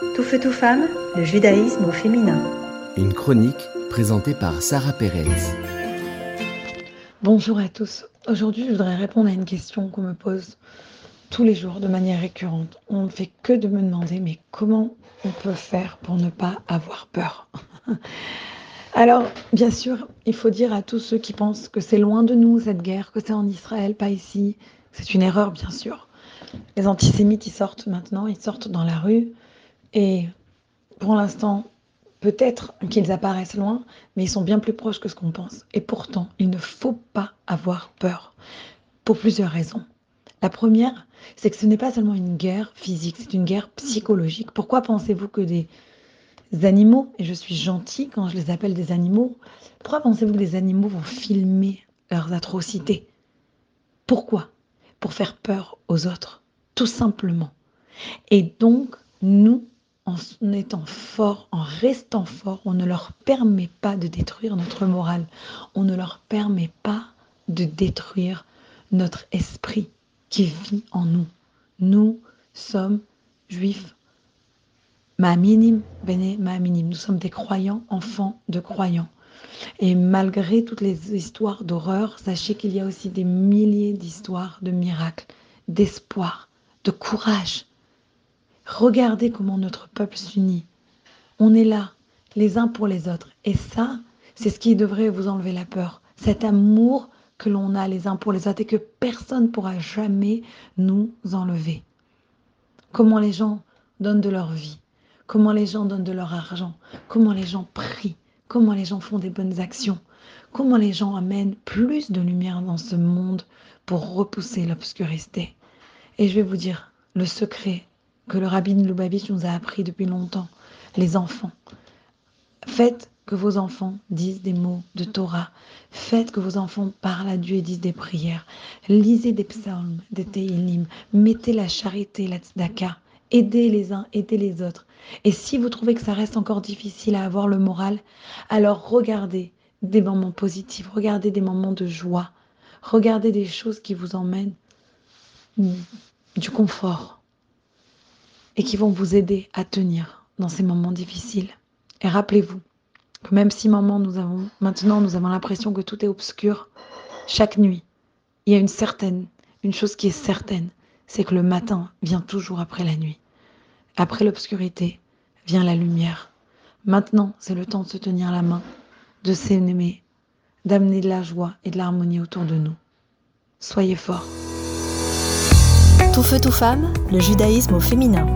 Tout feu, tout femme, le judaïsme au féminin. Une chronique présentée par Sarah Pérez. Bonjour à tous. Aujourd'hui, je voudrais répondre à une question qu'on me pose tous les jours de manière récurrente. On ne fait que de me demander, mais comment on peut faire pour ne pas avoir peur? Alors, bien sûr, il faut dire à tous ceux qui pensent que c'est loin de nous cette guerre, que c'est en Israël, pas ici. C'est une erreur, bien sûr. Les antisémites, ils sortent maintenant, ils sortent dans la rue. Et pour l'instant, peut-être qu'ils apparaissent loin, mais ils sont bien plus proches que ce qu'on pense. Et pourtant, il ne faut pas avoir peur, pour plusieurs raisons. La première, c'est que ce n'est pas seulement une guerre physique, c'est une guerre psychologique. Pourquoi pensez-vous que des animaux, et je suis gentille quand je les appelle des animaux, pourquoi pensez-vous que des animaux vont filmer leurs atrocités? Pourquoi? Pour faire peur aux autres, tout simplement. Et donc, nous, en étant forts, en restant forts, on ne leur permet pas de détruire notre morale. On ne leur permet pas de détruire notre esprit qui vit en nous. Nous sommes juifs. Ma minime, béné, ma minime. Nous sommes des croyants, enfants de croyants. Et malgré toutes les histoires d'horreur, sachez qu'il y a aussi des milliers d'histoires de miracles, d'espoir, de courage. Regardez comment notre peuple s'unit. On est là, les uns pour les autres. Et ça, c'est ce qui devrait vous enlever la peur. Cet amour que l'on a les uns pour les autres et que personne ne pourra jamais nous enlever. Comment les gens donnent de leur vie, comment les gens donnent de leur argent, comment les gens prient, comment les gens font des bonnes actions, comment les gens amènent plus de lumière dans ce monde pour repousser l'obscurité. Et je vais vous dire le secret que le rabbin Lubavitch nous a appris depuis longtemps, les enfants. Faites que vos enfants disent des mots de Torah. Faites que vos enfants parlent à Dieu et disent des prières. Lisez des psaumes, des Tehillim. Mettez la charité, la tzedaka. Aidez les uns, aidez les autres. Et si vous trouvez que ça reste encore difficile à avoir le moral, alors regardez des moments positifs, regardez des moments de joie, regardez des choses qui vous emmènent du confort et qui vont vous aider à tenir dans ces moments difficiles. Et rappelez-vous, même si maman, nous avons, maintenant nous avons l'impression que tout est obscur, chaque nuit, il y a une certaine, une chose qui est certaine, c'est que le matin vient toujours après la nuit. Après l'obscurité vient la lumière. Maintenant, c'est le temps de se tenir la main, de s'aimer, d'amener de la joie et de l'harmonie autour de nous. Soyez forts. Tout feu, tout femme, le judaïsme au féminin.